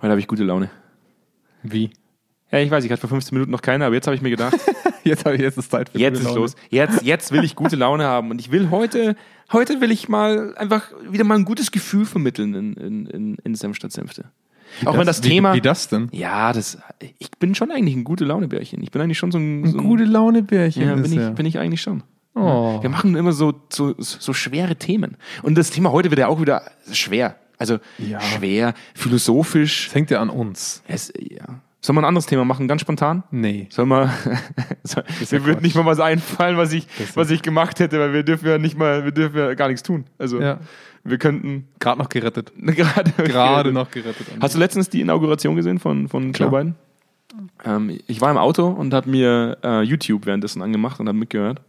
Heute habe ich gute Laune. Wie? Ja, ich weiß, ich hatte vor 15 Minuten noch keine, aber jetzt habe ich mir gedacht, Jetzt habe ich jetzt ist Zeit für jetzt ist los. Jetzt, jetzt will ich gute Laune haben. Und ich will heute, heute will ich mal einfach wieder mal ein gutes Gefühl vermitteln in, in, in, in Senf statt Senfte. Auch wenn das wie, Thema. Wie das denn? Ja, das, ich bin schon eigentlich ein gute Launebärchen. Ich bin eigentlich schon so ein, so ein Gute Laune-Bärchen ja, bin, ich, er. bin ich eigentlich schon. Oh. Wir machen immer so, so, so schwere Themen. Und das Thema heute wird ja auch wieder schwer. Also Ja. schwer, philosophisch. Das hängt ja an uns. Es, ja. Sollen wir ein anderes Thema machen, ganz spontan? Nee. Sollen wir. Soll- mir wird nicht mal was einfallen, was ich, was ich gemacht hätte, weil wir dürfen ja nicht mal, wir dürfen ja gar nichts tun. Also Ja. wir könnten Gerade noch gerettet. gerade Gerade noch gerettet. Hast du letztens die Inauguration gesehen von, von Joe Klar. Biden? Ähm, ich war im Auto und habe mir äh, YouTube währenddessen angemacht und habe mitgehört.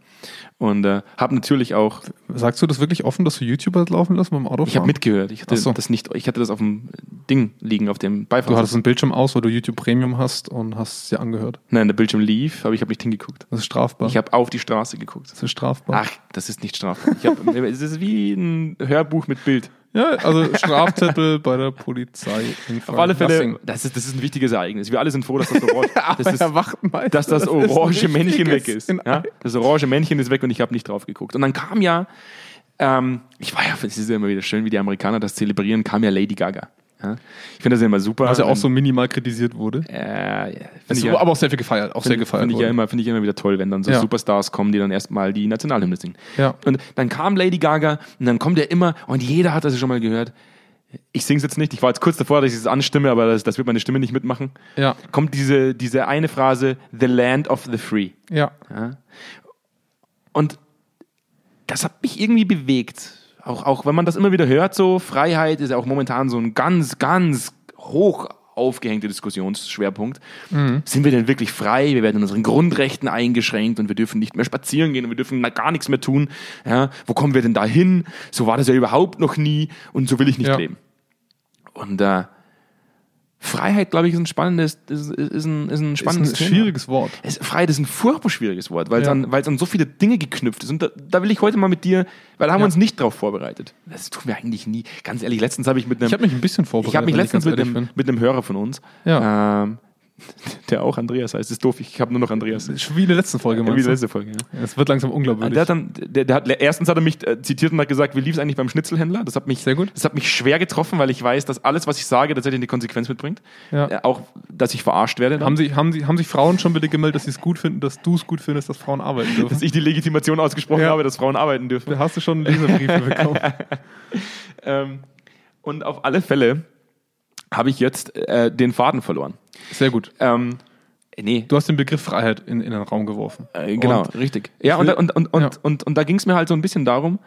Und äh, habe natürlich auch, Sagst du das wirklich offen, dass du YouTuber laufen lässt beim Autofahren? ich habe mitgehört. Ich hatte so. das nicht, ich hatte das auf dem Ding liegen, auf dem Du Beifahrersitz. hattest einen Bildschirm aus, wo du YouTube Premium hast und hast es dir angehört. Nein, der Bildschirm lief, aber ich habe nicht hingeguckt. Das ist strafbar. Ich habe auf die Straße geguckt. das ist strafbar. Ach, das ist nicht strafbar. Ich hab, es ist wie ein Hörbuch mit Bild. Ja, also Strafzettel bei der Polizei. in Auf alle Fälle, das ist, das ist ein wichtiges Ereignis. Wir alle sind froh, dass das, Orange, das, ist, Herr Wachtmeister, dass das orange Männchen weg ist. Ja? Das orange Männchen ist weg und ich habe nicht drauf geguckt. Und dann kam ja, ähm, ich war ja, es ist ja immer wieder schön, wie die Amerikaner das zelebrieren, kam ja Lady Gaga. Ja? Ich finde das ja immer super. Was ja auch so minimal kritisiert wurde. Äh, ja, finde Es ich ja, aber auch sehr viel gefeiert. Auch sehr Finde gefeiert. find ich, ja immer, finde ich immer wieder toll, wenn dann so Ja. Superstars kommen, die dann erstmal die Nationalhymne singen. Ja. Und dann kam Lady Gaga und dann kommt er immer und jeder hat das schon mal gehört. Ich sing's jetzt nicht, ich war jetzt kurz davor, dass ich es anstimme, aber das, das wird meine Stimme nicht mitmachen. Ja. Kommt diese, diese eine Phrase, The Land of the Free. Ja. Ja? Und das hat mich irgendwie bewegt. Auch, auch wenn man das immer wieder hört, so Freiheit ist ja auch momentan so ein ganz, ganz hoch aufgehängter Diskussionsschwerpunkt. Sind wir denn wirklich frei? Wir werden in unseren Grundrechten eingeschränkt und wir dürfen nicht mehr spazieren gehen und wir dürfen gar nichts mehr tun. Ja? Wo kommen wir denn da hin? So war das ja überhaupt noch nie und so will ich nicht Ja. leben. Und äh, Freiheit, glaube ich, ist ein spannendes, ist, ist ein, ist ein Ist spannendes ein Thema. schwieriges Wort. Freiheit ist ein furchtbar schwieriges Wort, weil es Ja. an, es an so viele Dinge geknüpft ist. Und da, da will ich heute mal mit dir, weil da haben wir Ja. uns nicht drauf vorbereitet. Das tun wir eigentlich nie. Ganz ehrlich, letztens habe ich mit einem, Ich habe mich ein bisschen vorbereitet. ich habe mich letztens mit einem, mit einem Hörer von uns, Ja. ähm, der auch Andreas heißt, ist doof, ich habe nur noch Andreas. Schon Wie in der letzten Folge, Wie die meinst du? letzte Folge, ja. Es wird langsam unglaubwürdig. Der hat dann, der, der hat, erstens hat er mich äh, zitiert und hat gesagt, wie lief es eigentlich beim Schnitzelhändler? Das hat mich, Sehr gut. Das hat mich schwer getroffen, weil ich weiß, dass alles, was ich sage, tatsächlich eine Konsequenz mitbringt. Ja. Äh, auch, dass ich verarscht werde. dann. haben, sich, haben, sich, haben sich Frauen schon bitte gemeldet, dass sie es gut finden, dass du es gut findest, dass Frauen arbeiten dürfen? dass ich die Legitimation ausgesprochen Ja. habe, dass Frauen arbeiten dürfen. Da hast du schon Leserbriefe bekommen. Ähm, und auf alle Fälle habe ich jetzt äh, den Faden verloren. Sehr gut. Ähm, nee, Du hast den Begriff Freiheit in, in den Raum geworfen. äh, genau, Und richtig. Ja, und, und, und, und, ja. und, und da ging es mir halt so ein bisschen darum,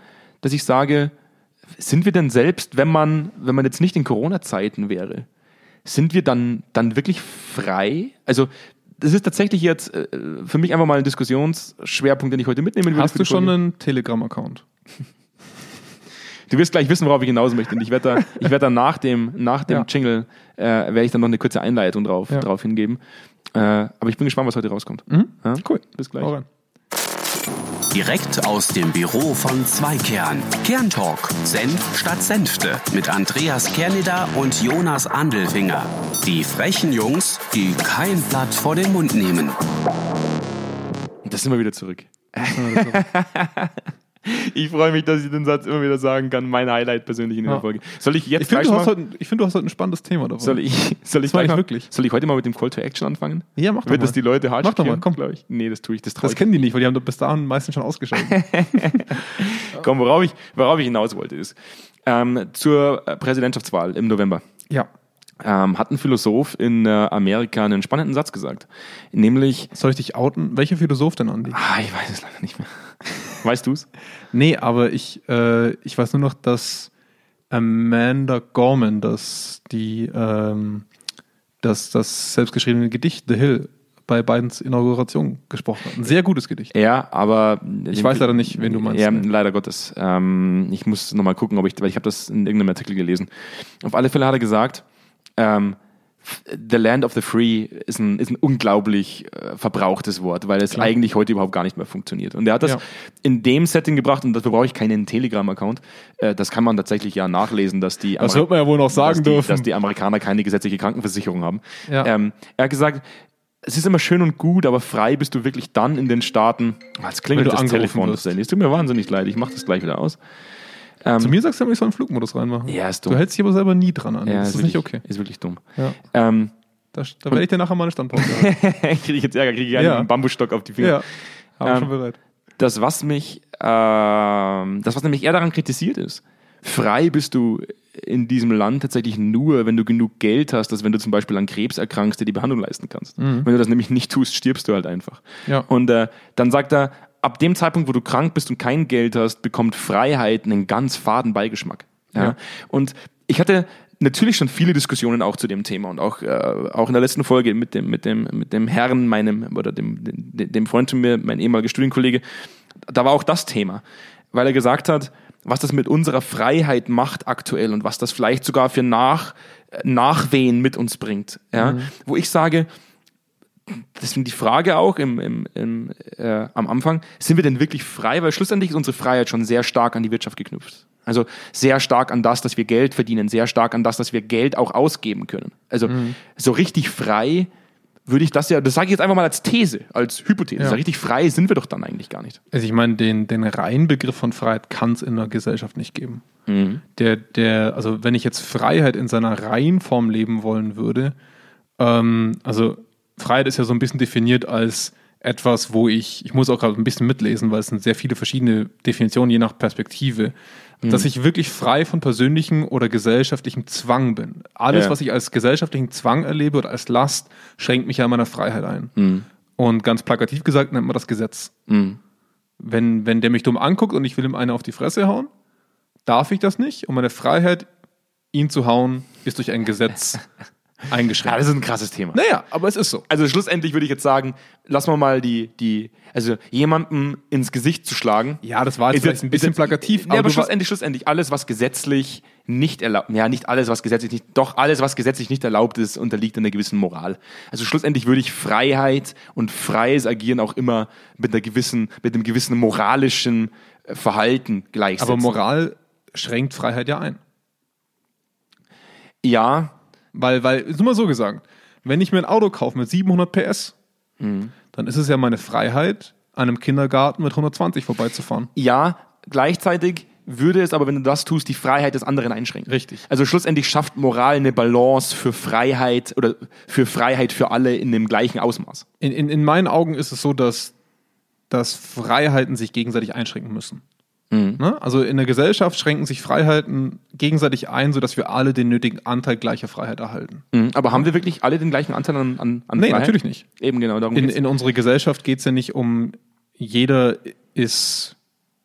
dass ich sage, sind wir denn selbst, wenn man, wenn man jetzt nicht in Corona-Zeiten wäre, sind wir dann, dann wirklich frei? Also, das ist tatsächlich jetzt äh, für mich einfach mal ein Diskussionsschwerpunkt, den ich heute mitnehmen will. Hast du schon einen Telegram-Account? Du wirst gleich wissen, worauf ich hinaus möchte. Und ich werde da, ich werde dann nach dem, nach dem Ja. Jingle, äh, werde ich dann noch eine kurze Einleitung drauf, Ja. drauf hingeben. Äh, aber ich bin gespannt, was heute rauskommt. Ja? Cool. Bis gleich. Direkt aus dem Büro von Zweikern. Kerntalk. Senf statt Senfte. Mit Andreas Kerneder und Jonas Andelfinger. Die frechen Jungs, die kein Blatt vor den Mund nehmen. Und da sind wir wieder zurück. ich freue mich, dass ich den Satz immer wieder sagen kann. Mein Highlight persönlich in der Ja. Folge. Soll ich jetzt Ich finde, gleich du, hast mal, heute- ich du hast heute ein spannendes Thema davon. soll ich, soll ich mal, wirklich. soll ich heute mal mit dem Call to Action anfangen? Ja, mach doch Wird mal. das die Leute hart Mach doch mal, komm. ich? Nee, das tue ich, das Das kennen die nicht, weil die haben bis dahin meistens schon ausgeschaltet. Komm, worauf ich, worauf ich hinaus wollte, ist ähm, zur äh, Präsidentschaftswahl im November. ja. ähm, hat ein Philosoph in äh, Amerika einen spannenden Satz gesagt. Nämlich, Soll ich dich outen? Welcher Philosoph denn, Andi? ah, ich weiß es leider nicht mehr. Weißt du's? Nee, aber ich, äh, ich weiß nur noch, dass Amanda Gorman das, die, ähm, das, das selbstgeschriebene Gedicht The Hill bei Bidens Inauguration gesprochen hat. Ein sehr gutes Gedicht. Ja, aber Ich weiß leider nicht, wen du meinst. Ja, leider Gottes. Ähm, ich muss nochmal gucken, ob ich, weil ich habe das in irgendeinem Artikel gelesen. Auf alle Fälle hat er gesagt, ähm, The Land of the Free ist ein, ist ein unglaublich äh, verbrauchtes Wort, weil es Klar. eigentlich heute überhaupt gar nicht mehr funktioniert. Und er hat das Ja. in dem Setting gebracht und dafür brauche ich keinen Telegram-Account. Äh, das kann man tatsächlich ja nachlesen, dass die, Das wird man ja wohl noch sagen dass die, dürfen. dass die Amerikaner keine gesetzliche Krankenversicherung haben. Ja. Ähm, er hat gesagt, es ist immer schön und gut, aber frei bist du wirklich dann in den Staaten. Jetzt klingelt das Telefon. Das tut mir wahnsinnig leid. Ich mache das gleich wieder aus. Zu mir sagst du immer, ich soll einen Flugmodus reinmachen. Ja, ist dumm. Du hältst dich aber selber nie dran an. Ja, das ist nicht wirklich, okay. Ist wirklich dumm. Ja. Ähm, Da, da werde ich dir nachher mal eine Standpause sagen. kriege ich jetzt Ärger, kriege ich einen Ja. Bambusstock auf die Finger. ja, habe Ähm, schon bereit. Das, was mich, ähm, das, was nämlich eher daran kritisiert ist, frei bist du in diesem Land tatsächlich nur, wenn du genug Geld hast, dass wenn du zum Beispiel an Krebs erkrankst, dir die Behandlung leisten kannst. Wenn du das nämlich nicht tust, stirbst du halt einfach. Ja. Und äh, dann sagt er, ab dem Zeitpunkt, wo du krank bist und kein Geld hast, bekommt Freiheit einen ganz faden Beigeschmack. Ja? Ja. Und ich hatte natürlich schon viele Diskussionen auch zu dem Thema und auch, äh, auch in der letzten Folge mit dem, mit dem, mit dem Herrn, meinem, oder dem, dem, dem Freund von mir, mein ehemaliger Studienkollege, da war auch das Thema, weil er gesagt hat, was das mit unserer Freiheit macht aktuell und was das vielleicht sogar für Nach, Nachwehen mit uns bringt. Ja? Wo ich sage, deswegen die Frage auch im, im, im, äh, am Anfang, sind wir denn wirklich frei? Weil schlussendlich ist unsere Freiheit schon sehr stark an die Wirtschaft geknüpft. Also sehr stark an das, dass wir Geld verdienen, sehr stark an das, dass wir Geld auch ausgeben können. Also so richtig frei würde ich das ja, das sage ich jetzt einfach mal als These, als Hypothese. Ja. So richtig frei sind wir doch dann eigentlich gar nicht. Also ich meine, den, den reinen Begriff von Freiheit kann es in der Gesellschaft nicht geben. Mhm. Der, der, also wenn ich jetzt Freiheit in seiner reinen Form leben wollen würde, ähm, also Freiheit ist ja so ein bisschen definiert als etwas, wo ich, ich muss auch gerade ein bisschen mitlesen, weil es sind sehr viele verschiedene Definitionen, je nach Perspektive, dass ich wirklich frei von persönlichem oder gesellschaftlichem Zwang bin. Alles, Ja. was ich als gesellschaftlichen Zwang erlebe oder als Last, schränkt mich ja in meiner Freiheit ein. Und ganz plakativ gesagt nennt man das Gesetz. Wenn, wenn der mich dumm anguckt und ich will ihm eine auf die Fresse hauen, darf ich das nicht. Und meine Freiheit, ihn zu hauen, ist durch ein Gesetz Ja, eingeschränkt. das ist ein krasses Thema. naja, aber es ist so. Also schlussendlich würde ich jetzt sagen, lassen wir mal die, die, also jemandem ins Gesicht zu schlagen. Ja, das war jetzt vielleicht ein bisschen ist plakativ, aber, aber schlussendlich, schlussendlich, alles, was gesetzlich nicht erlaubt, ja, nicht alles, was gesetzlich nicht, doch alles, was gesetzlich nicht erlaubt ist, unterliegt einer gewissen Moral. Also schlussendlich würde ich Freiheit und freies Agieren auch immer mit einer gewissen, mit einem gewissen moralischen äh, Verhalten gleichsetzen. Aber Moral schränkt Freiheit ja ein. Ja, Weil, weil, ist immer so gesagt, wenn ich mir ein Auto kaufe mit 700 PS, Mhm. dann ist es ja meine Freiheit, an einem Kindergarten mit 120 vorbeizufahren. ja, gleichzeitig würde es aber, wenn du das tust, die Freiheit des anderen einschränken. Richtig. Also schlussendlich schafft Moral eine Balance für Freiheit oder für Freiheit für alle in dem gleichen Ausmaß. In, in, in meinen Augen ist es so, dass, dass Freiheiten sich gegenseitig einschränken müssen. Ne? Also in der Gesellschaft schränken sich Freiheiten gegenseitig ein, sodass wir alle den nötigen Anteil gleicher Freiheit erhalten. Mhm. Aber haben wir wirklich alle den gleichen Anteil an, an, an Nee, Freiheit? natürlich nicht. Eben genau, darum In, in unserer Gesellschaft geht es ja nicht um, jeder ist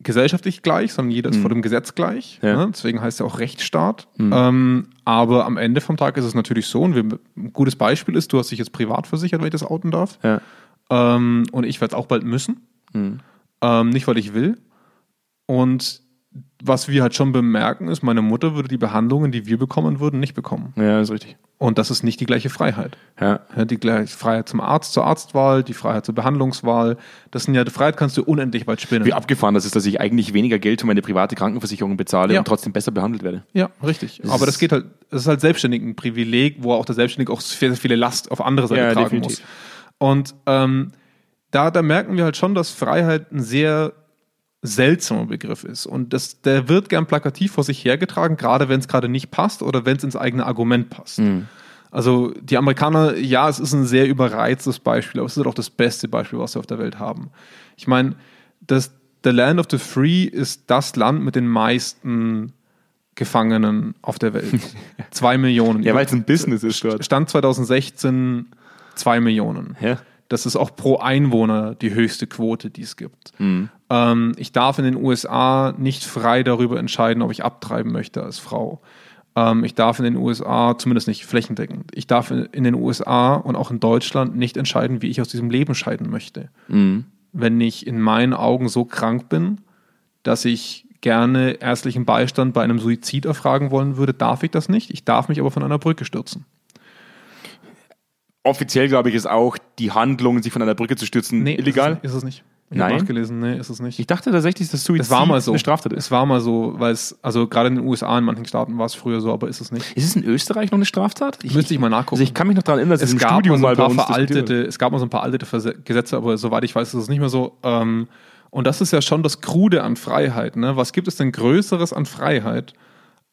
gesellschaftlich gleich, sondern jeder ist vor dem Gesetz gleich. Ja. Ne? Deswegen heißt er auch Rechtsstaat. Ähm, aber am Ende vom Tag ist es natürlich so, und wir, ein gutes Beispiel ist, du hast dich jetzt privat versichert, wenn ich das outen darf. ja. Ähm, und ich werde es auch bald müssen. Ähm, nicht, weil ich will. Und was wir halt schon bemerken, ist, meine Mutter würde die Behandlungen, die wir bekommen würden, nicht bekommen. ja, ist richtig. Und das ist nicht die gleiche Freiheit. Ja. Die gleiche Freiheit zum Arzt, zur Arztwahl, die Freiheit zur Behandlungswahl. Das sind ja, die Freiheit kannst du unendlich weit spinnen. Wie abgefahren das ist, dass ich eigentlich weniger Geld für meine private Krankenversicherung bezahle Ja. und trotzdem besser behandelt werde. Ja, richtig. Aber das geht halt, das ist halt selbstständig ein Privileg, wo auch der Selbstständige auch sehr, sehr viele Last auf andere Seite Ja, tragen definitiv. muss. Und ähm, da, da merken wir halt schon, dass Freiheit ein sehr seltsamer Begriff ist. Und das, der wird gern plakativ vor sich hergetragen, gerade wenn es gerade nicht passt oder wenn es ins eigene Argument passt. Also die Amerikaner, ja, es ist ein sehr überreiztes Beispiel, aber es ist auch das beste Beispiel, was wir auf der Welt haben. Ich meine, das The Land of the Free ist das Land mit den meisten Gefangenen auf der Welt. Zwei Millionen. Ja, weil es ein Business ist dort. Stand 2016 zwei Millionen. Ja. Das ist auch pro Einwohner die höchste Quote, die es gibt. Mhm. Ähm, ich darf in den USA nicht frei darüber entscheiden, ob ich abtreiben möchte als Frau. Ähm, ich darf in den USA, zumindest nicht flächendeckend, ich darf in, den USA und auch in Deutschland nicht entscheiden, wie ich aus diesem Leben scheiden möchte. Mhm. Wenn ich in meinen Augen so krank bin, dass ich gerne ärztlichen Beistand bei einem Suizid erfragen wollen würde, darf ich das nicht. Ich darf mich aber von einer Brücke stürzen. Offiziell, glaube ich, ist auch die Handlung, sich von einer Brücke zu stürzen, illegal. Ist es, ist es nicht. Ich Nein? habe nachgelesen, nee, ist es nicht. Ich dachte tatsächlich, dass Suizid es war mal so. eine Straftat ist. Es war mal so, weil es, also gerade in den USA, in manchen Staaten war es früher so, aber ist es nicht. Ist es in Österreich noch eine Straftat? Müsste ich mal nachgucken. Also ich kann mich noch daran erinnern, dass es es im gab Studium mal so ein paar veraltete, es gab mal so ein paar alte Gesetze, aber soweit ich weiß, ist es nicht mehr so. Ähm, und das ist ja schon das Krude an Freiheit. Ne? Was gibt es denn Größeres an Freiheit,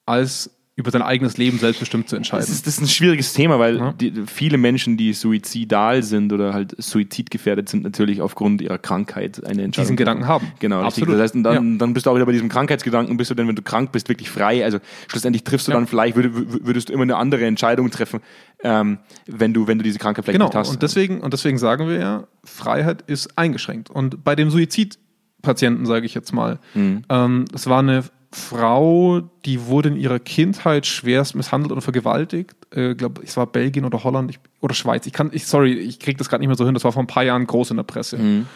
als über sein eigenes Leben selbstbestimmt zu entscheiden? Das ist, das ist ein schwieriges Thema, weil Ja. die, viele Menschen, die suizidal sind oder halt suizidgefährdet sind, natürlich aufgrund ihrer Krankheit eine Entscheidung Diesen Gedanken haben. Genau. Absolut. Das heißt, dann, Ja. dann bist du auch wieder bei diesem Krankheitsgedanken, bist du denn, wenn du krank bist, wirklich frei. Also schlussendlich triffst du Ja. dann vielleicht, würd, würdest du immer eine andere Entscheidung treffen, ähm, wenn, du, wenn du diese Krankheit vielleicht Genau, nicht hast. und deswegen, und deswegen sagen wir ja, Freiheit ist eingeschränkt. Und bei dem Suizidpatienten, sage ich jetzt mal, Mhm. ähm, es war eine Frau, die wurde in ihrer Kindheit schwerst misshandelt oder vergewaltigt. Ich äh, glaube, es war Belgien oder Holland ich, oder Schweiz. Ich kann, ich, sorry, ich kriege das gerade nicht mehr so hin. Das war vor ein paar Jahren groß in der Presse. Mhm.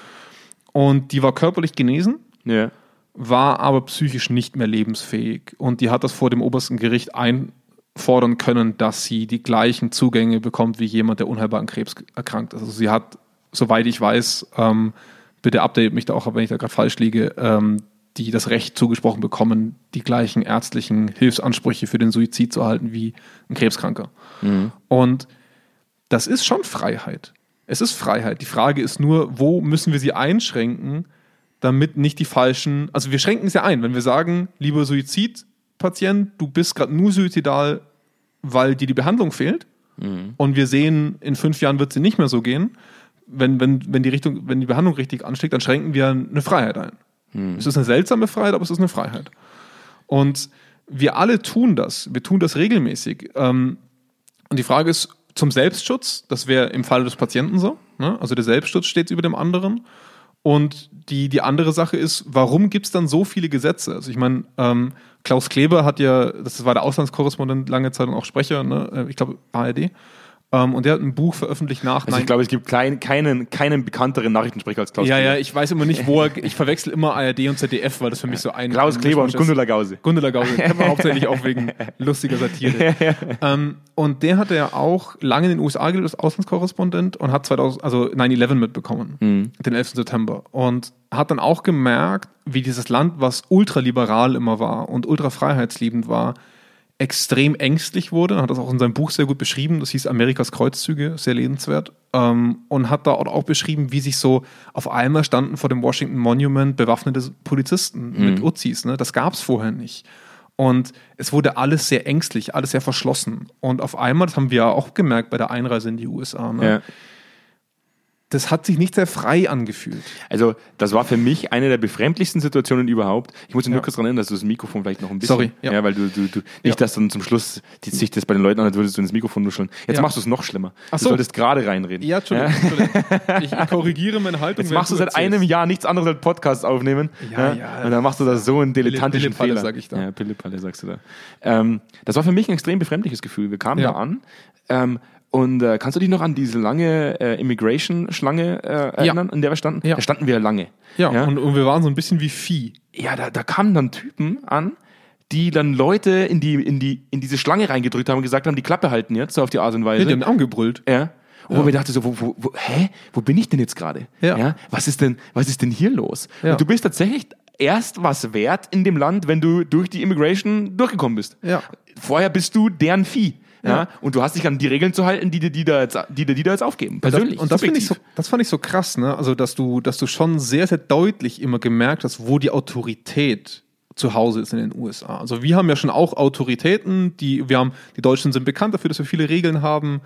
Und die war körperlich genesen, ja. war aber psychisch nicht mehr lebensfähig. Und die hat das vor dem obersten Gericht einfordern können, dass sie die gleichen Zugänge bekommt wie jemand, der unheilbar an Krebs erkrankt ist. Also sie hat, soweit ich weiß, ähm, bitte update mich da auch, wenn ich da gerade falsch liege, ähm, die das Recht zugesprochen bekommen, die gleichen ärztlichen Hilfsansprüche für den Suizid zu erhalten wie ein Krebskranker. Und das ist schon Freiheit. Es ist Freiheit. Die Frage ist nur, wo müssen wir sie einschränken, damit nicht die falschen. Also wir schränken es ja ein, wenn wir sagen, lieber Suizidpatient, du bist gerade nur suizidal, weil dir die Behandlung fehlt. Und wir sehen, in fünf Jahren wird sie nicht mehr so gehen. Wenn, wenn, wenn, die Richtung, wenn die Behandlung richtig anschlägt, dann schränken wir eine Freiheit ein. Es ist eine seltsame Freiheit, aber es ist eine Freiheit. Und wir alle tun das. Wir tun das regelmäßig. Ähm, und die Frage ist zum Selbstschutz, das wäre im Falle des Patienten so. Ne? Also der Selbstschutz steht über dem anderen. Und die, die andere Sache ist, warum gibt es dann so viele Gesetze? Also ich meine, ähm, Klaus Kleber hat ja, das war der Auslandskorrespondent lange Zeit und auch Sprecher, ne? Äh, ich glaube ARD. Ähm, und der hat ein Buch veröffentlicht nach Also ich glaube, es gibt klein, keinen, keinen bekannteren Nachrichtensprecher als Klaus ja, Kleber. ja, ich weiß immer nicht, wo er, ich verwechsel immer ARD und ZDF, weil das für mich so ein Klaus ein Kleber und. Gundula Gause. Gundula Gause, kennt man hauptsächlich auch wegen lustiger Satire. ähm, und der hatte ja auch lange in den USA gelebt als Auslandskorrespondent und hat 2000, also 9-11 mitbekommen, den 11. September. Und hat dann auch gemerkt, wie dieses Land, was ultraliberal immer war und ultrafreiheitsliebend war, extrem ängstlich wurde. Hat das auch in seinem Buch sehr gut beschrieben. Das hieß Amerikas Kreuzzüge, sehr lesenswert. Ähm, und hat da auch beschrieben, wie sich so auf einmal standen vor dem Washington Monument bewaffnete Polizisten mit Uzis. Ne? Das gab es vorher nicht. Und es wurde alles sehr ängstlich, alles sehr verschlossen. Und auf einmal, das haben wir ja auch gemerkt bei der Einreise in die USA, ne? Ja. Das hat sich nicht sehr frei angefühlt. Also, das war für mich eine der befremdlichsten Situationen überhaupt. Ich muss nur Ja. kurz daran erinnern, dass du das Mikrofon vielleicht noch ein bisschen. Sorry, ja. Ja, weil du, du, du nicht, Ja. dass dann zum Schluss die, sich das bei den Leuten anhört, würdest du ins Mikrofon nuscheln. Jetzt machst du es noch schlimmer. Ach Du so. solltest gerade reinreden. Ja, Entschuldigung. Ich, korrigiere meine Haltung. Jetzt machst du seit erzählst. einem Jahr nichts anderes als Podcasts aufnehmen. Ja, ja. Und dann machst du da so einen dilettantischen Pillepalle, Fehler. sag ich da. Ja, Pillepalle sagst du da. Ähm, das war für mich ein extrem befremdliches Gefühl. Wir kamen da an. Ähm, und äh, kannst du dich noch an diese lange äh, Immigration-Schlange äh, erinnern, in der wir standen? Ja. Da standen wir lange. Ja, Und, und wir waren so ein bisschen wie Vieh. ja, da, da kamen dann Typen an, die dann Leute in die, in die, in diese Schlange reingedrückt haben und gesagt haben, die Klappe halten jetzt, so auf die Art und Ja, Weise. die haben angebrüllt. Ja. Und wo mir dachte so, wo, wo, wo, hä? Wo bin ich denn jetzt gerade? Ja. Was ist denn, was ist denn hier los? Ja. Und du bist tatsächlich erst was wert in dem Land, wenn du durch die Immigration durchgekommen bist. Ja. Vorher bist du deren Vieh. Ja. Ja. Und du hast dich an die Regeln zu halten, die dir die da jetzt, die, die da jetzt aufgeben. Persönlich. Das, und das ich, so, das fand ich so krass, ne? Also, dass du, dass du schon sehr, sehr deutlich immer gemerkt hast, wo die Autorität zu Hause ist in den USA. Also wir haben ja schon auch Autoritäten, die, wir haben, die Deutschen sind bekannt dafür, dass wir viele Regeln haben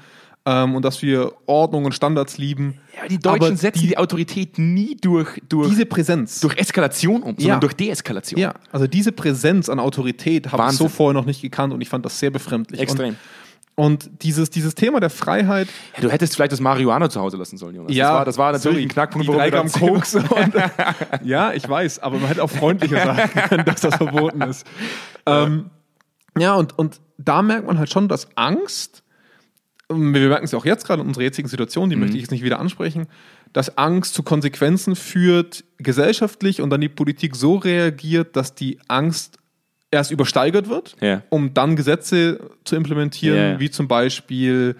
ähm, und dass wir Ordnung und Standards lieben. Ja, die Deutschen Aber setzen die- die, Autorität nie durch, durch, Diese Präsenz. durch Eskalation um, sondern Ja. durch Deeskalation. ja, also diese Präsenz an Autorität habe ich so vorher noch nicht gekannt und ich fand das sehr befremdlich. Extrem. Und, und dieses, dieses Thema der Freiheit, Ja, du hättest vielleicht das Marihuana zu Hause lassen sollen, Jonas. Ja, das war, das war natürlich sorry, ein Knackpunkt, die warum drei Gramm Koks. Und, ja, ich weiß, aber man hätte auch freundlicher sagen können, dass das verboten ist. Ähm, ja, und, und da merkt man halt schon, dass Angst, ähm, wir merken es ja auch jetzt gerade in unserer jetzigen Situation, die möchte ich jetzt nicht wieder ansprechen, dass Angst zu Konsequenzen führt, gesellschaftlich und dann die Politik so reagiert, dass die Angst erst übersteigert wird, Ja. um dann Gesetze zu implementieren, Ja, ja. wie zum Beispiel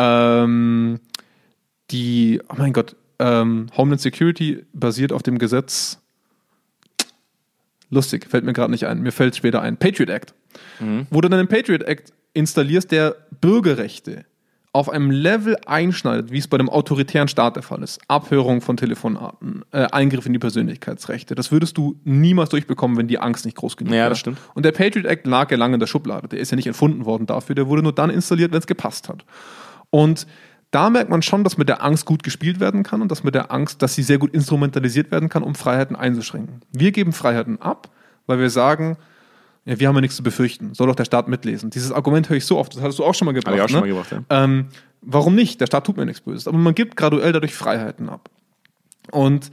Ähm, die, oh mein Gott, ähm, Homeland Security basiert auf dem Gesetz. Lustig, fällt mir gerade nicht ein. Mir fällt später ein. Patriot Act. Wo du dann den Patriot Act installierst, der Bürgerrechte auf einem Level einschneidet, wie es bei einem autoritären Staat der Fall ist. Abhörung von Telefonaten, äh, Eingriff in die Persönlichkeitsrechte. Das würdest du niemals durchbekommen, wenn die Angst nicht groß genug Ja, wäre. das stimmt. Und der Patriot Act lag ja lange in der Schublade. Der ist ja nicht erfunden worden dafür. Der wurde nur dann installiert, wenn es gepasst hat. Und da merkt man schon, dass mit der Angst gut gespielt werden kann und dass mit der Angst, dass sie sehr gut instrumentalisiert werden kann, um Freiheiten einzuschränken. Wir geben Freiheiten ab, weil wir sagen, ja, wir haben ja nichts zu befürchten. Soll doch der Staat mitlesen. Dieses Argument höre ich so oft. Das hattest du auch schon mal gebracht. Habe ich auch schon ne? mal gebracht, ja. Ähm, warum nicht? Der Staat tut mir nichts Böses. Aber man gibt graduell dadurch Freiheiten ab. Und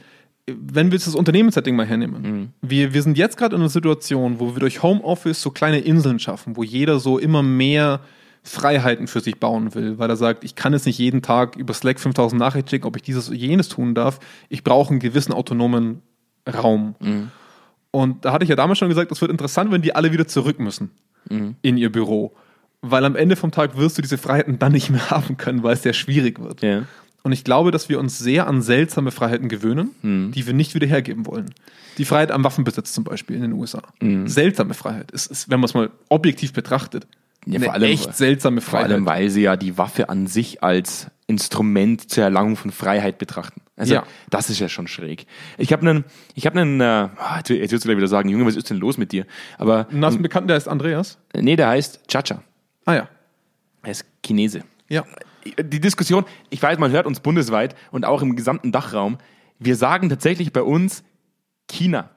wenn wir jetzt das Unternehmenssetting mal hernehmen, Mhm. wir, wir sind jetzt gerade in einer Situation, wo wir durch Homeoffice so kleine Inseln schaffen, wo jeder so immer mehr Freiheiten für sich bauen will, weil er sagt, ich kann jetzt nicht jeden Tag über Slack 5000 Nachrichten schicken, ob ich dieses oder jenes tun darf. Ich brauche einen gewissen autonomen Raum. Mhm. Und da hatte ich ja damals schon gesagt, es wird interessant, wenn die alle wieder zurück müssen in ihr Büro. Weil am Ende vom Tag wirst du diese Freiheiten dann nicht mehr haben können, weil es sehr schwierig wird. Ja. Und ich glaube, dass wir uns sehr an seltsame Freiheiten gewöhnen, Mhm. die wir nicht wieder hergeben wollen. Die Freiheit am Waffenbesitz zum Beispiel in den USA. Mhm. Seltsame Freiheit. Es ist, wenn man es mal objektiv betrachtet, Ja, eine vor allem- echt seltsame Vor Freiheit. allem, weil sie ja die Waffe an sich als Instrument zur Erlangung von Freiheit betrachten. Also Ja. das ist ja schon schräg. Ich habe einen, ich habe einen, äh, ah, jetzt wirst du gleich wieder sagen, Junge, was ist denn los mit dir? Aber Du hast einen Bekannten, der heißt Andreas. nee, der heißt Chacha. Ah ja. Er ist Chinese. Ja. Die Diskussion, ich weiß, man hört uns bundesweit und auch im gesamten Dachraum. Wir sagen tatsächlich bei uns China.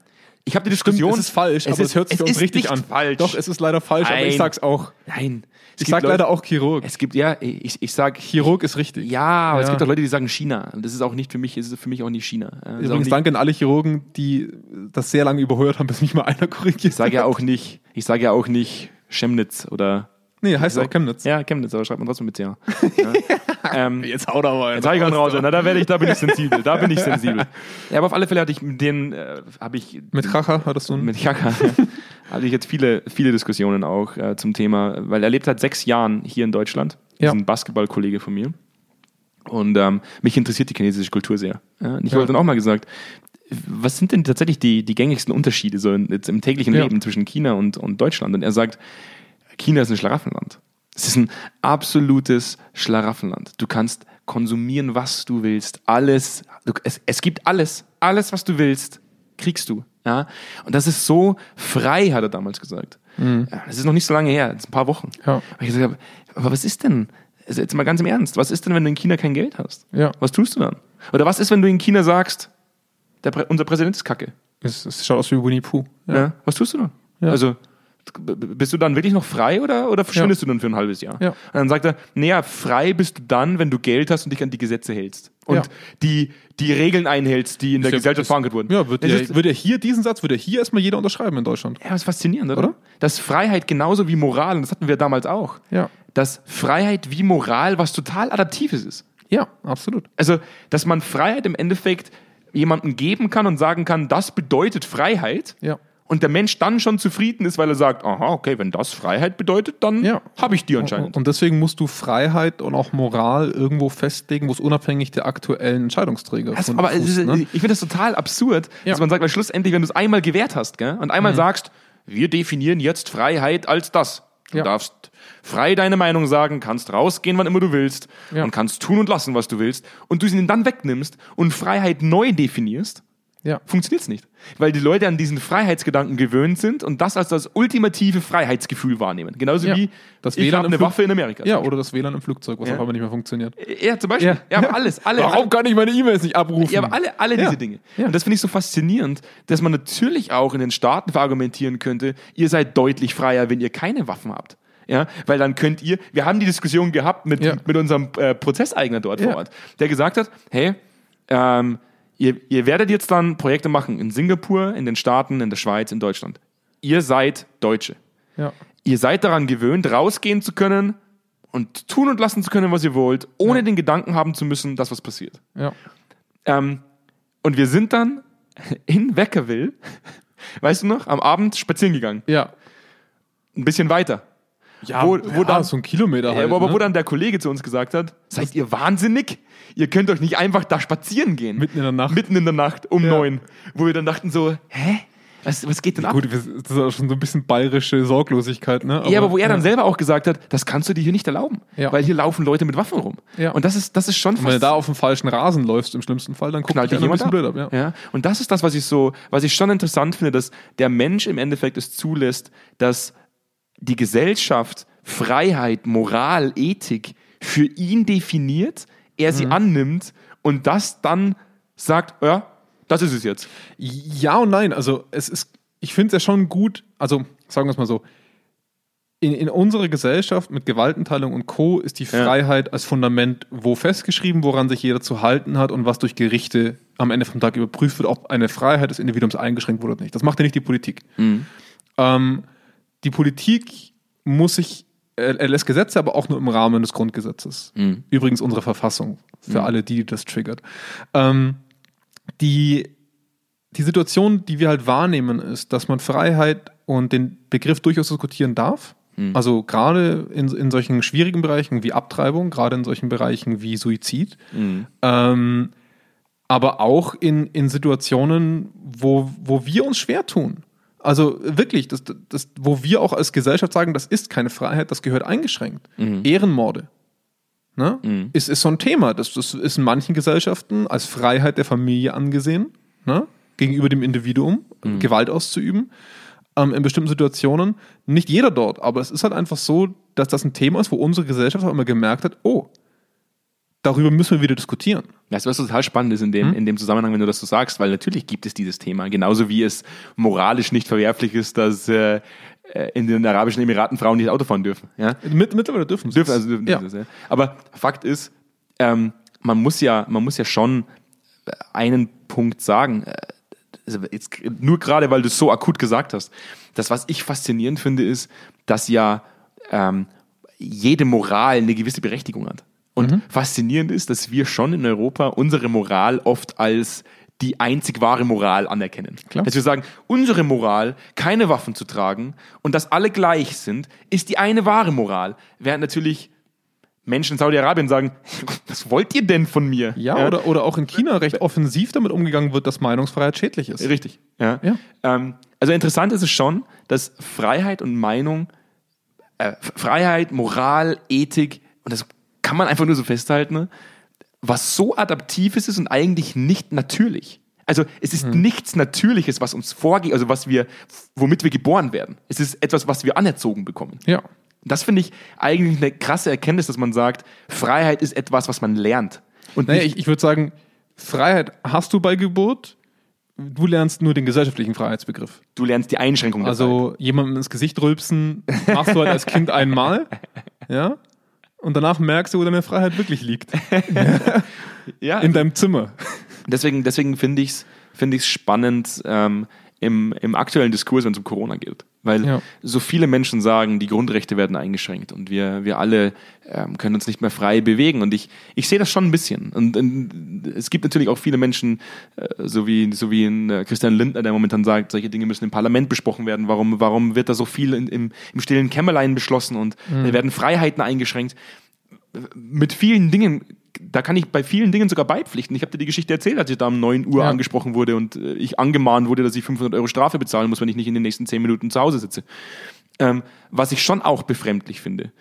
Ich habe die Diskussion. es ist falsch, aber es hört sich für uns ist richtig an. Falsch. Doch, es ist leider falsch, aber Nein. ich sag's auch. Nein. Es Ich sag Leute- leider auch Chirurg. Es gibt ja, ich, ich sag Chirurg ist richtig. Ja, aber es Ja. gibt auch Leute, die sagen China. Und das ist auch nicht für mich, ist für mich auch nicht China. Ist auch Übrigens nicht, danke an alle Chirurgen, die das sehr lange überhört haben, bis mich mal einer korrigiert. Ich sage ja auch nicht, ich sage ja auch nicht Chemnitz oder. Nee, heißt auch Chemnitz. Ja, Chemnitz, aber schreibt man trotzdem mit C. Ja. ähm, Jetzt haut er mal. Jetzt habe ich einen raus. Na, da werde ich, da bin ich sensibel. Da bin ich sensibel. Ja, aber auf alle Fälle hatte ich mit denen, äh, habe ich Mit Kracher hattest du einen. mit Chaka hatte ich jetzt viele, viele Diskussionen auch äh, zum Thema, weil er lebt seit sechs Jahren hier in Deutschland. Ja. Ist ein Basketballkollege von mir. Und ähm, mich interessiert die chinesische Kultur sehr. Ja, und ich Ja. habe dann auch mal gesagt, was sind denn tatsächlich die, die gängigsten Unterschiede so in, jetzt im täglichen Ja. Leben zwischen China und, und Deutschland? Und er sagt, China ist ein Schlaraffenland. Es ist ein absolutes Schlaraffenland. Du kannst konsumieren, was du willst. Alles. Du, es, es gibt alles. Alles, was du willst, kriegst du. Ja? Und das ist so frei, hat er damals gesagt. Ja, das ist noch nicht so lange her, das ist ein paar Wochen. Ja. Und ich gesagt habe, aber was ist denn? Also jetzt mal ganz im Ernst, was ist denn, wenn du in China kein Geld hast? Ja. Was tust du dann? Oder was ist, wenn du in China sagst, der, unser Präsident ist kacke? Es, es schaut aus wie Winnie Pooh. Ja. Was tust du dann? Also bist du dann wirklich noch frei oder, oder verschwindest du dann für ein halbes Jahr? Ja. Und dann sagt er, naja, frei bist du dann, wenn du Geld hast und dich an die Gesetze hältst. Und Ja. die, die Regeln einhältst, die in der Ist ja- Gesellschaft ist- verankert wurden. Ja, wird er, wird er hier diesen Satz, würde er hier erstmal jeder unterschreiben in Deutschland. ja, das ist faszinierend, oder? Oder? Dass Freiheit genauso wie Moral, und das hatten wir damals auch, Ja. dass Freiheit wie Moral was total Adaptives ist. Ja, absolut. Also, dass man Freiheit im Endeffekt jemandem geben kann und sagen kann, das bedeutet Freiheit. Ja. Und der Mensch dann schon zufrieden ist, weil er sagt, aha, okay, wenn das Freiheit bedeutet, dann Ja. habe ich die anscheinend. Und deswegen musst du Freiheit und auch Moral irgendwo festlegen, wo es unabhängig der aktuellen Entscheidungsträger Also, aber es fußt, ist, ne? ich finde das total absurd, Ja. dass man sagt, weil schlussendlich, wenn du es einmal gewährt hast gell, und einmal sagst, wir definieren jetzt Freiheit als das. Du Ja. darfst frei deine Meinung sagen, kannst rausgehen, wann immer du willst Ja. und kannst tun und lassen, was du willst und du sie dann wegnimmst und Freiheit neu definierst, Ja. funktioniert es nicht. Weil die Leute an diesen Freiheitsgedanken gewöhnt sind und das als das ultimative Freiheitsgefühl wahrnehmen. Genauso Ja. wie Das ich WLAN eine Flug- Waffe in Amerika. Ja, oder das WLAN im Flugzeug, was Ja. auf einmal nicht mehr funktioniert. ja, zum Beispiel. Ja, aber alles, alle. Warum kann ich meine E-Mails nicht abrufen? Ja, aber alle, alle Ja. diese Dinge. Ja. Und das finde ich so faszinierend, dass man natürlich auch in den Staaten verargumentieren könnte, ihr seid deutlich freier, wenn ihr keine Waffen habt. Ja, weil dann könnt ihr, wir haben die Diskussion gehabt mit, Ja. mit unserem äh, Prozesseigner dort Ja. vor Ort, der gesagt hat, hey, ähm, ihr, ihr werdet jetzt dann Projekte machen in Singapur, in den Staaten, in der Schweiz, in Deutschland. Ihr seid Deutsche. Ja. Ihr seid daran gewöhnt, rausgehen zu können und tun und lassen zu können, was ihr wollt, ohne Ja. den Gedanken haben zu müssen, dass was passiert. Ja. Ähm, und wir sind dann in Weckerville, weißt du noch, am Abend spazieren gegangen. Ja. Ein bisschen weiter. Wo, wo dann, so ein Kilometer halt. ja, aber ne? wo dann der Kollege zu uns gesagt hat, seid ihr wahnsinnig? Ihr könnt euch nicht einfach da spazieren gehen. Mitten in der Nacht. Mitten in der Nacht um Ja. neun. Wo wir dann dachten so, hä? Was, was geht denn ab? Gut, das ist auch schon so ein bisschen bayerische Sorglosigkeit, ne? ja, aber wo er dann selber auch gesagt hat, das kannst du dir hier nicht erlauben. Ja. Weil hier laufen Leute mit Waffen rum. Ja. Und das ist, das ist schon Und wenn du da auf dem falschen Rasen läufst, im schlimmsten Fall, dann guckt dich einer ein jemand bisschen ab. blöd ab. Ja. Ja. Und das ist das, was ich so, was ich schon interessant finde, dass der Mensch im Endeffekt es zulässt, dass die Gesellschaft Freiheit, Moral, Ethik für ihn definiert, er Mhm. sie annimmt und das dann sagt, ja, das ist es jetzt. Ja und nein. Also es ist, ich finde es ja schon gut, also sagen wir es mal so, in, in unserer Gesellschaft mit Gewaltenteilung und Co. ist die Ja. Freiheit als Fundament, wo festgeschrieben, woran sich jeder zu halten hat und was durch Gerichte am Ende vom Tag überprüft wird, ob eine Freiheit des Individuums eingeschränkt wurde oder nicht. Das macht ja nicht die Politik. Ähm, die Politik muss sich, er, er lässt Gesetze, aber auch nur im Rahmen des Grundgesetzes. Übrigens unsere Verfassung, für alle, die das triggert. Ähm, die, die Situation, die wir halt wahrnehmen, ist, dass man Freiheit und den Begriff durchaus diskutieren darf. Also gerade in, in solchen schwierigen Bereichen wie Abtreibung, gerade in solchen Bereichen wie Suizid, ähm, aber auch in, in Situationen, wo, wo wir uns schwer tun. Also wirklich, das, das, wo wir auch als Gesellschaft sagen, das ist keine Freiheit, das gehört eingeschränkt. Ehrenmorde. Ne? Ist, ist so ein Thema. Das, das ist in manchen Gesellschaften als Freiheit der Familie angesehen, ne? gegenüber dem Individuum, Gewalt auszuüben. Ähm, in bestimmten Situationen. Nicht jeder dort, aber es ist halt einfach so, dass das ein Thema ist, wo unsere Gesellschaft auch immer gemerkt hat, oh, darüber müssen wir wieder diskutieren. Weißt du, was total spannend ist in Hm? dem, in dem Zusammenhang, wenn du das so sagst, weil natürlich gibt es dieses Thema, genauso wie es moralisch nicht verwerflich ist, dass äh, äh, in den Arabischen Emiraten Frauen nicht Auto fahren dürfen. Ja? Mit, mittlerweile dürfen sie Dürfen, also dürfen ja. das, ja. Aber Fakt ist, ähm, man muss ja, man muss ja schon äh, einen Punkt sagen, äh, also jetzt nur gerade, weil du es so akut gesagt hast. Das, was ich faszinierend finde, ist, dass ja ähm, jede Moral eine gewisse Berechtigung hat. Und Mhm. faszinierend ist, dass wir schon in Europa unsere Moral oft als die einzig wahre Moral anerkennen. Klar. Dass wir sagen, unsere Moral, keine Waffen zu tragen und dass alle gleich sind, ist die eine wahre Moral. Während natürlich Menschen in Saudi-Arabien sagen, was wollt ihr denn von mir? Ja, Oder, oder auch in China recht offensiv damit umgegangen wird, dass Meinungsfreiheit schädlich ist. Richtig. Ja. Ja. Ähm, also interessant ist es schon, dass Freiheit und Meinung, äh, Freiheit, Moral, Ethik, und das kann man einfach nur so festhalten, ne, was so adaptives ist und eigentlich nicht natürlich. Also es ist nichts Natürliches, was uns vorgeht, also was wir, womit wir geboren werden. Es ist etwas, was wir anerzogen bekommen. Ja. Das finde ich eigentlich eine krasse Erkenntnis, dass man sagt, Freiheit ist etwas, was man lernt. Und Naja, ich, ich würde sagen, Freiheit hast du bei Geburt, du lernst nur den gesellschaftlichen Freiheitsbegriff. du lernst die Einschränkung Also jemandem ins Gesicht rülpsen machst du halt als Kind einmal, ja, und danach merkst du, wo deine Freiheit wirklich liegt. Ja, In deinem Zimmer. deswegen, deswegen finde ich es find ich's spannend ähm, im, im aktuellen Diskurs, wenn es um Corona geht. Weil Ja. so viele Menschen sagen, die Grundrechte werden eingeschränkt und wir, wir alle ähm, können uns nicht mehr frei bewegen. Und ich, ich sehe das schon ein bisschen. Und, und es gibt natürlich auch viele Menschen, äh, so wie, so wie ein äh, Christian Lindner, der momentan sagt, solche Dinge müssen im Parlament besprochen werden. Warum, warum wird da so viel in, im, im stillen Kämmerlein beschlossen und äh, werden Freiheiten eingeschränkt? mit vielen Dingen, da kann ich bei vielen Dingen sogar beipflichten. Ich habe dir die Geschichte erzählt, als ich da um 9 Uhr Ja. angesprochen wurde und äh, ich angemahnt wurde, dass ich 500 Euro Strafe bezahlen muss, wenn ich nicht in den nächsten 10 Minuten zu Hause sitze. Ähm, was ich schon auch befremdlich finde.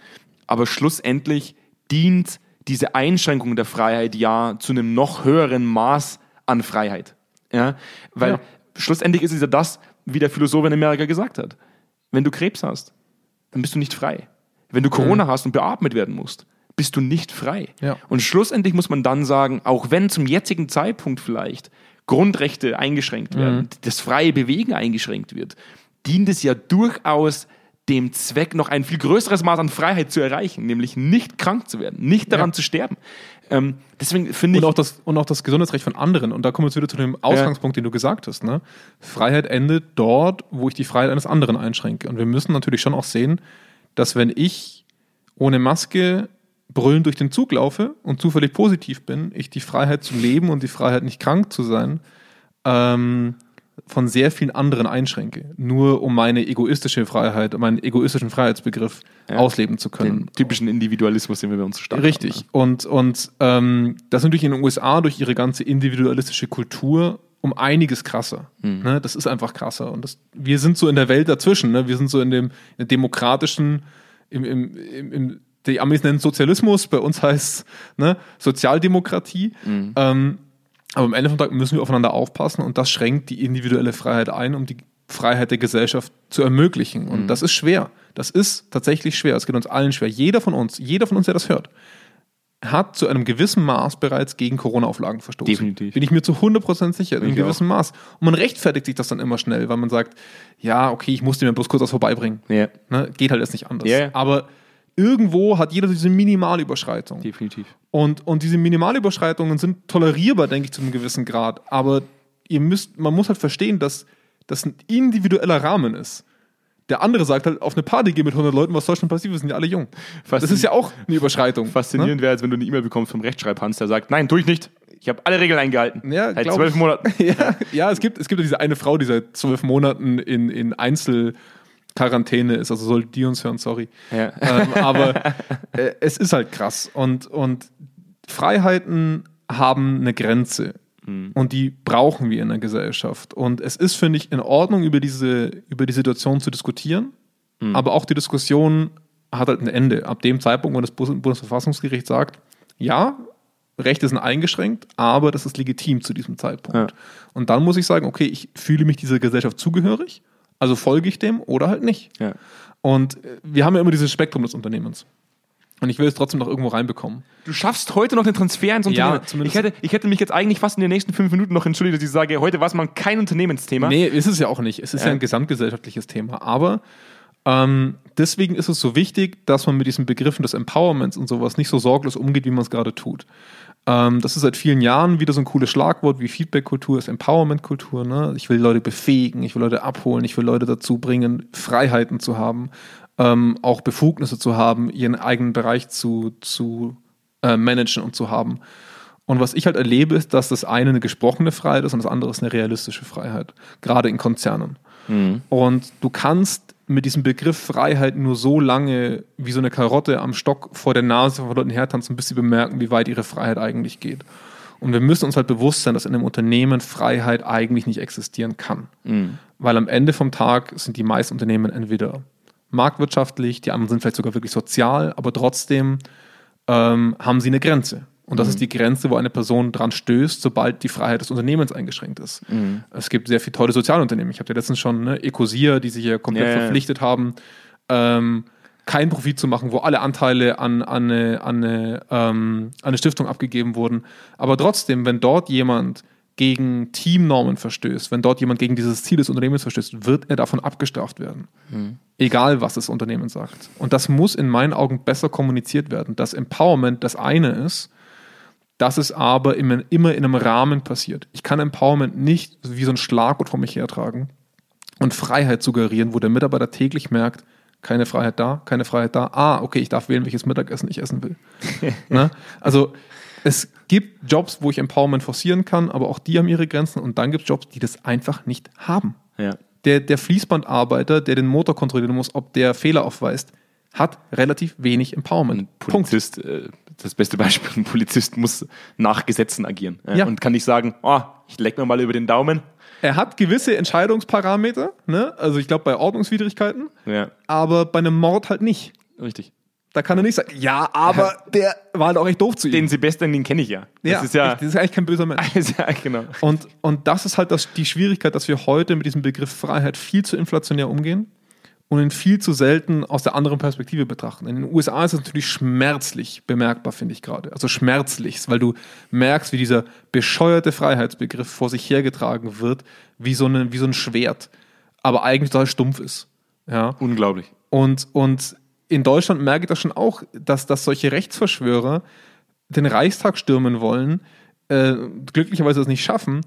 Aber schlussendlich dient diese Einschränkung der Freiheit ja zu einem noch höheren Maß an Freiheit. Ja? Weil Ja. schlussendlich ist es ja das, wie der Philosoph in Amerika gesagt hat. Wenn du Krebs hast, dann bist du nicht frei. Wenn du Corona hast und beatmet werden musst, bist du nicht frei. Ja. Und schlussendlich muss man dann sagen, auch wenn zum jetzigen Zeitpunkt vielleicht Grundrechte eingeschränkt werden, das freie Bewegen eingeschränkt wird, dient es ja durchaus dem Zweck, noch ein viel größeres Maß an Freiheit zu erreichen, nämlich nicht krank zu werden, nicht daran Ja. zu sterben. Ähm, deswegen finde Und ich, auch, das, und auch das Gesundheitsrecht von anderen. Und da kommen wir jetzt wieder zu dem Ausgangspunkt, den du gesagt hast. Ne? Freiheit endet dort, wo ich die Freiheit eines anderen einschränke. Und wir müssen natürlich schon auch sehen, dass wenn ich ohne Maske brüllend durch den Zug laufe und zufällig positiv bin, ich die Freiheit zu leben und die Freiheit nicht krank zu sein, ähm, von sehr vielen anderen einschränke, nur um meine egoistische Freiheit, meinen egoistischen Freiheitsbegriff Ja. ausleben zu können. Den typischen Individualismus, den wir bei uns stark Richtig. haben. Und, und ähm, das ist natürlich in den USA durch ihre ganze individualistische Kultur um einiges krasser. Mhm. Ne? Das ist einfach krasser. Und das, wir sind so in der Welt dazwischen. Ne? Wir sind so in dem, demokratischen, im, im, im die Amis nennen Sozialismus, bei uns heißt ne, Sozialdemokratie. Mhm. Ähm, aber am Ende vom Tag müssen wir aufeinander aufpassen und das schränkt die individuelle Freiheit ein, um die Freiheit der Gesellschaft zu ermöglichen. Und das ist schwer. Das ist tatsächlich schwer. Es geht uns allen schwer. Jeder von uns, jeder von uns, der das hört, hat zu einem gewissen Maß bereits gegen Corona-Auflagen verstoßen. Definitiv. Bin ich mir zu 100% sicher, in einem gewissen Maß. Und man rechtfertigt sich das dann immer schnell, weil man sagt, ja, okay, ich musste mir bloß kurz was vorbeibringen. Ja, Ne? Geht halt jetzt nicht anders. Ja. Aber irgendwo hat jeder diese Minimalüberschreitung. definitiv. Und, und diese Minimalüberschreitungen sind tolerierbar, denke ich, zu einem gewissen Grad. Aber ihr müsst, man muss halt verstehen, dass das ein individueller Rahmen ist. Der andere sagt halt, auf eine Party gehen mit 100 Leuten, was soll schon passieren? Wir sind ja alle jung. Das ist ja auch eine Überschreitung. Faszinierend wäre, als wenn du eine E-Mail bekommst vom Rechtschreibhans, der sagt, nein, tue ich nicht. Ich habe alle Regeln eingehalten. Ja, Seit zwölf. Monaten. Ne? Ja, ja es, gibt, es gibt ja diese eine Frau, die seit zwölf Monaten in, in Einzelquarantäne ist. Also soll die uns hören, sorry. Ja. ähm, aber äh, es ist halt krass. Und, und Freiheiten haben eine Grenze. Und die brauchen wir in der Gesellschaft. Und es ist, finde ich, in Ordnung, über diese, über die Situation zu diskutieren. Aber auch die Diskussion hat halt ein Ende. Ab dem Zeitpunkt, wo das Bundesverfassungsgericht sagt, ja, Rechte sind eingeschränkt, aber das ist legitim zu diesem Zeitpunkt. Ja. Und dann muss ich sagen, okay, ich fühle mich dieser Gesellschaft zugehörig, also folge ich dem oder halt nicht. Ja. Und äh, wir haben ja immer dieses Spektrum des Unternehmens. Und ich will es trotzdem noch irgendwo reinbekommen. Du schaffst heute noch den Transfer ins Unternehmen. zumindest- ich, hätte, ich hätte mich jetzt eigentlich fast in den nächsten fünf Minuten noch entschuldigt, dass ich sage, heute war es mal kein Unternehmensthema. Nee, ist es ja auch nicht. Es ist ja, Ja. ein gesamtgesellschaftliches Thema. Aber ähm, deswegen ist es so wichtig, dass man mit diesen Begriffen des Empowerments und sowas nicht so sorglos umgeht, wie man es gerade tut. Ähm, das ist seit vielen Jahren wieder so ein cooles Schlagwort wie Feedback-Kultur, ist Empowerment-Kultur. Ne? Ich will Leute befähigen, ich will Leute abholen, ich will Leute dazu bringen, Freiheiten zu haben, ähm, auch Befugnisse zu haben, ihren eigenen Bereich zu, zu äh, managen und zu haben. Und was ich halt erlebe, ist, dass das eine eine gesprochene Freiheit ist und das andere ist eine realistische Freiheit, gerade in Konzernen. Und du kannst mit diesem Begriff Freiheit nur so lange wie so eine Karotte am Stock vor der Nase von Leuten hertanzen, bis sie bemerken, wie weit ihre Freiheit eigentlich geht. Und wir müssen uns halt bewusst sein, dass in einem Unternehmen Freiheit eigentlich nicht existieren kann. Weil am Ende vom Tag sind die meisten Unternehmen entweder marktwirtschaftlich, die anderen sind vielleicht sogar wirklich sozial, aber trotzdem ähm, haben sie eine Grenze. Und das ist die Grenze, wo eine Person dran stößt, sobald die Freiheit des Unternehmens eingeschränkt ist. Es gibt sehr viele tolle Sozialunternehmen. Ich habe ja letztens schon ne, Ecosia, die sich hier komplett Ja, ja. verpflichtet haben, ähm, keinen Profit zu machen, wo alle Anteile an, an, eine, an, eine, ähm, an eine Stiftung abgegeben wurden. Aber trotzdem, wenn dort jemand gegen Teamnormen verstößt, wenn dort jemand gegen dieses Ziel des Unternehmens verstößt, wird er davon abgestraft werden. Egal, was das Unternehmen sagt. Und das muss in meinen Augen besser kommuniziert werden. Dass Empowerment das eine ist, dass es aber immer, immer in einem Rahmen passiert. Ich kann Empowerment nicht wie so ein Schlagwort vor mich hertragen und Freiheit suggerieren, wo der Mitarbeiter täglich merkt, keine Freiheit da, keine Freiheit da. Ah, okay, ich darf wählen, welches Mittagessen ich essen will. ne? Also es gibt Jobs, wo ich Empowerment forcieren kann, aber auch die haben ihre Grenzen und dann gibt es Jobs, die das einfach nicht haben. Ja. Der, der Fließbandarbeiter, der den Motor kontrollieren muss, ob der Fehler aufweist, hat relativ wenig Empowerment. Ein Polizist, äh, das beste Beispiel, ein Polizist muss nach Gesetzen agieren. Ja. Ja. Und kann nicht sagen, oh, ich leck mir mal über den Daumen. Er hat gewisse Entscheidungsparameter, ne? also ich glaube bei Ordnungswidrigkeiten, Ja, aber bei einem Mord halt nicht. richtig. Da kann er nicht sagen, ja, aber der war halt auch echt doof zu ihm. Den Sebastian, den kenne ich ja. Das ja, ist ja, echt, das ist eigentlich kein böser Mensch. ja genau. Und, und das ist halt das, die Schwierigkeit, dass wir heute mit diesem Begriff Freiheit viel zu inflationär umgehen und ihn viel zu selten aus der anderen Perspektive betrachten. In den USA ist es natürlich schmerzlich bemerkbar, finde ich gerade. Also schmerzlich, weil du merkst, wie dieser bescheuerte Freiheitsbegriff vor sich hergetragen wird, wie so, eine, wie so ein Schwert, aber eigentlich total stumpf ist. Ja. Unglaublich. Und, und in Deutschland merke ich das schon auch, dass, dass solche Rechtsverschwörer den Reichstag stürmen wollen, äh, glücklicherweise das nicht schaffen,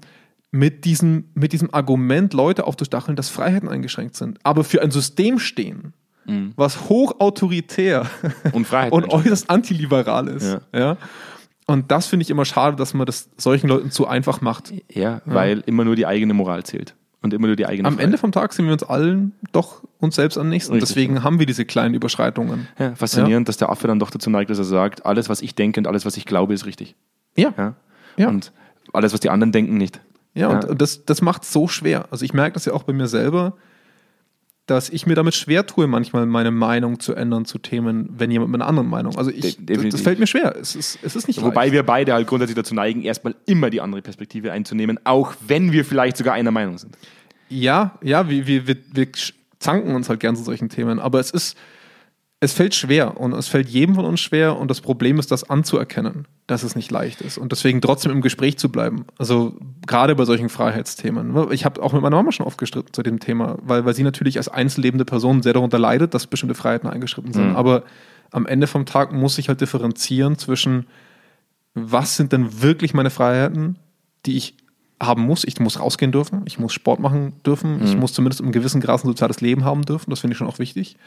mit diesem, mit diesem Argument Leute aufzustacheln, dass Freiheiten eingeschränkt sind, aber für ein System stehen, was hochautoritär Und und äußerst antiliberal ist. Ja. Ja. Und das finde ich immer schade, dass man das solchen Leuten zu einfach macht. ja, weil immer nur die eigene Moral zählt. und immer nur die eigene Am Freiheit. Ende vom Tag sind wir uns allen doch uns selbst am nächsten. Richtig. Deswegen haben wir diese kleinen Überschreitungen. Ja, faszinierend, dass der Affe dann doch dazu neigt, dass er sagt, alles, was ich denke und alles, was ich glaube, ist richtig. Ja. Ja? Ja. Und alles, was die anderen denken, nicht. Ja, und, Ja. und das, das macht so schwer. Also ich merke das ja auch bei mir selber, dass ich mir damit schwer tue, manchmal meine Meinung zu ändern zu Themen, wenn jemand mit einer anderen Meinung. Also ich, das, das fällt mir schwer. Es ist, es ist nicht Wobei leicht. wir beide halt grundsätzlich dazu neigen, erstmal immer die andere Perspektive einzunehmen, auch wenn wir vielleicht sogar einer Meinung sind. Ja, ja, wir, wir, wir, wir zanken uns halt gern zu solchen Themen, aber es ist, es fällt schwer und es fällt jedem von uns schwer und das Problem ist, das anzuerkennen, dass es nicht leicht ist und deswegen trotzdem im Gespräch zu bleiben. Also gerade bei solchen Freiheitsthemen. Ich habe auch mit meiner Mama schon oft gestritten zu dem Thema, weil, weil sie natürlich als einzellebende Person sehr darunter leidet, dass bestimmte Freiheiten eingeschritten sind. Mhm. Aber am Ende vom Tag muss ich halt differenzieren zwischen, was sind denn wirklich meine Freiheiten, die ich haben muss. Ich muss rausgehen dürfen, ich muss Sport machen dürfen, ich muss zumindest im gewissen Grad ein soziales Leben haben dürfen, das finde ich schon auch wichtig.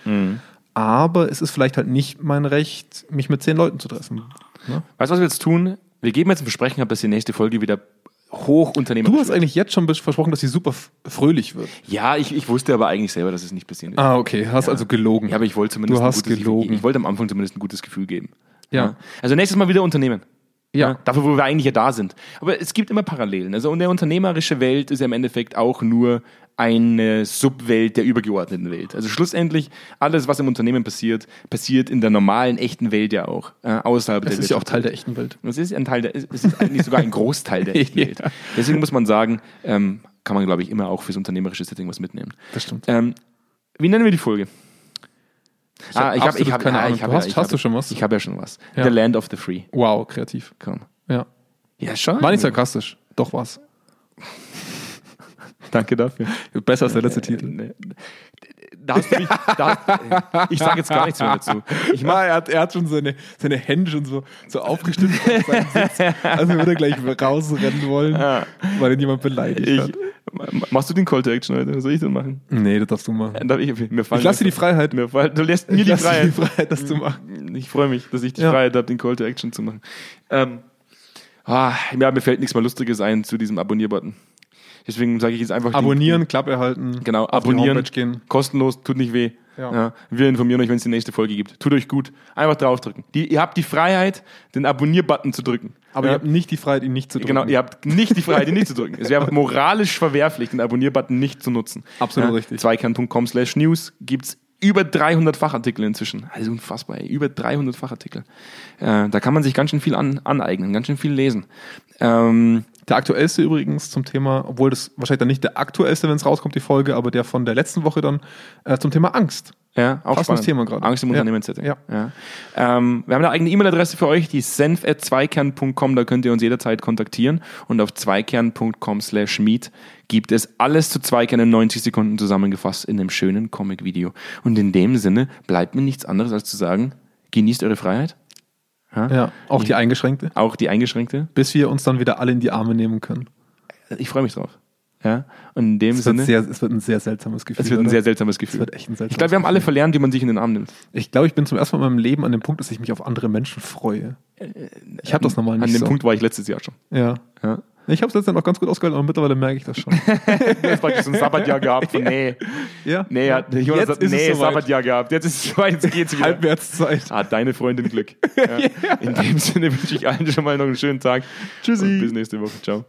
Aber es ist vielleicht halt nicht mein Recht, mich mit zehn Leuten zu treffen. Ne? Weißt du, was wir jetzt tun? Wir geben jetzt ein Versprechen ab, dass die nächste Folge wieder hoch unternehmerisch Du hast wird. eigentlich jetzt schon versprochen, dass sie super fröhlich wird. Ja, ich, ich wusste aber eigentlich selber, dass es nicht passieren wird. Ah, okay, hast also gelogen. Ja, aber ich wollte zumindest Du hast gelogen. Gefühl, ich wollte am Anfang zumindest ein gutes Gefühl geben. Ja. Also nächstes Mal wieder Unternehmen. Ja. Dafür, wo wir eigentlich ja da sind. Aber es gibt immer Parallelen. Also und der unternehmerische Welt ist ja im Endeffekt auch nur eine Subwelt der übergeordneten Welt. Also schlussendlich, alles, was im Unternehmen passiert, passiert in der normalen, echten Welt ja auch. Äh, außerhalb Das der ist ja auch. Teil der echten Welt. Es ist ein Teil der, es ist eigentlich sogar ein Großteil der echten. Welt. Deswegen muss man sagen, ähm, kann man, glaube ich, immer auch fürs unternehmerische Setting was mitnehmen. Das stimmt. Ähm, wie nennen wir die Folge? hab ah, ich habe ich hab, keine ah, Ahnung. ich hab, Du hast- ich hast hab, du schon was? Ich habe ja schon was. Ja. The Land of the Free. Wow, kreativ. Komm. Ja. Ja, schon. War nicht sarkastisch. Doch was. Danke dafür. Besser als der letzte Titel. Nee. Da hast du mich, da, ich sage jetzt gar nichts mehr dazu. Ich mach, er, hat, er hat schon seine, seine Hände schon so, so aufgestimmt auf seinen Sitz. Also würde er gleich rausrennen wollen, weil ihn jemand beleidigt ich, hat. machst du den Call to Action heute? Soll ich den machen? Nee, das darfst du machen. Darf ich, mir fallen Ich lasse dir die Freiheit. Mir fallen, du lässt mir Ich die Freiheit. die Freiheit, das zu machen. Ich freue mich, dass ich die Ja. Freiheit habe, den Call to Action zu machen. Ähm, ah, ja, mir fällt nichts mehr Lustiges ein zu diesem Abonnier-Button. Deswegen sage ich jetzt einfach. Abonnieren, Klappe halten. Genau, auf die abonnieren. Gehen. Kostenlos, tut nicht weh. Ja. Ja. wir informieren euch, wenn es die nächste Folge gibt. Tut euch gut. Einfach draufdrücken. Die, ihr habt die Freiheit, den Abonnier-Button zu drücken. Aber ja. ihr habt nicht die Freiheit, ihn nicht zu drücken. Genau, ihr habt nicht die Freiheit, ihn nicht zu drücken. Es wäre moralisch verwerflich, den Abonnier-Button nicht zu nutzen. Absolut richtig. Zweikern.com slash news gibt's über 300 Fachartikel inzwischen. Also unfassbar, ey. über 300 Fachartikel. Äh, da kann man sich ganz schön viel an, aneignen, ganz schön viel lesen. Ähm, Der aktuellste übrigens zum Thema, obwohl das wahrscheinlich dann nicht der aktuellste, wenn es rauskommt, die Folge, aber der von der letzten Woche dann äh, zum Thema Angst. Ja, auch spannend. Thema gerade. Angst im Ja. Unternehmenssetting. Ja. Ja. Ähm, wir haben eine eigene E-Mail-Adresse für euch, die senf.zweikern.com, da könnt ihr uns jederzeit kontaktieren. Und auf zweikern.com slash meet gibt es alles zu Zweikern in 90 Sekunden zusammengefasst in einem schönen Comic-Video. Und in dem Sinne bleibt mir nichts anderes als zu sagen, genießt eure Freiheit, Ja, auch die eingeschränkte. auch die eingeschränkte. Bis wir uns dann wieder alle in die Arme nehmen können. Ich freue mich drauf. Ja. Und in dem Es wird, Sinne, sehr, es wird ein sehr seltsames Gefühl. es wird ein oder? sehr seltsames Gefühl. wird echt ein seltsames ich glaube, wir haben alle verlernt, wie man sich in den Arm nimmt. Ich glaube, ich bin zum ersten Mal in meinem Leben an dem Punkt, dass ich mich auf andere Menschen freue. Ich habe das normal nicht An dem so. Punkt war ich letztes Jahr schon. Ja. Ja. Ich habe es letztens noch ganz gut ausgehalten, aber mittlerweile merke ich das schon. Du hast praktisch so ein Sabbatjahr gehabt von nee. ja. Nee, hat, Jonas hat nee, soweit. Sabbatjahr gehabt. Jetzt ist es soweit, jetzt geht's wieder. Halbwertszeit. Hat deine Freundin Glück. Ja. In dem Sinne wünsche ich allen schon mal noch einen schönen Tag. Tschüssi. Und bis nächste Woche. Ciao.